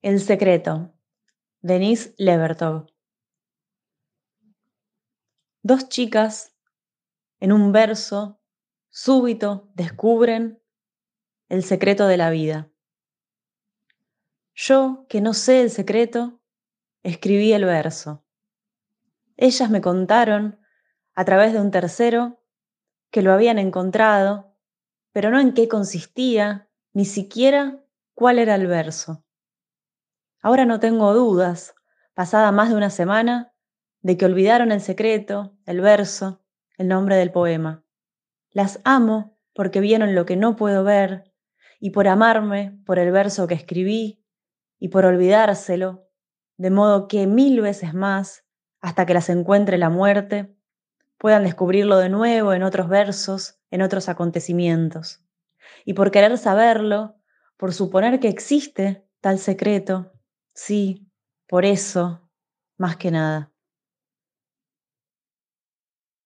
El secreto. Denise Levertov. Dos chicas en un verso súbito descubren el secreto de la vida. Yo, que no sé el secreto, escribí el verso. Ellas me contaron, a través de un tercero, que lo habían encontrado, pero no en qué consistía, ni siquiera cuál era el verso. Ahora no tengo dudas, pasada más de una semana, de que olvidaron el secreto, el verso, el nombre del poema. Las amo porque vieron lo que no puedo ver y por amarme por el verso que escribí y por olvidárselo, de modo que mil veces más, hasta que las encuentre la muerte, puedan descubrirlo de nuevo en otros versos, en otros acontecimientos. Y por querer saberlo, por suponer que existe tal secreto, Sí, por eso, más que nada.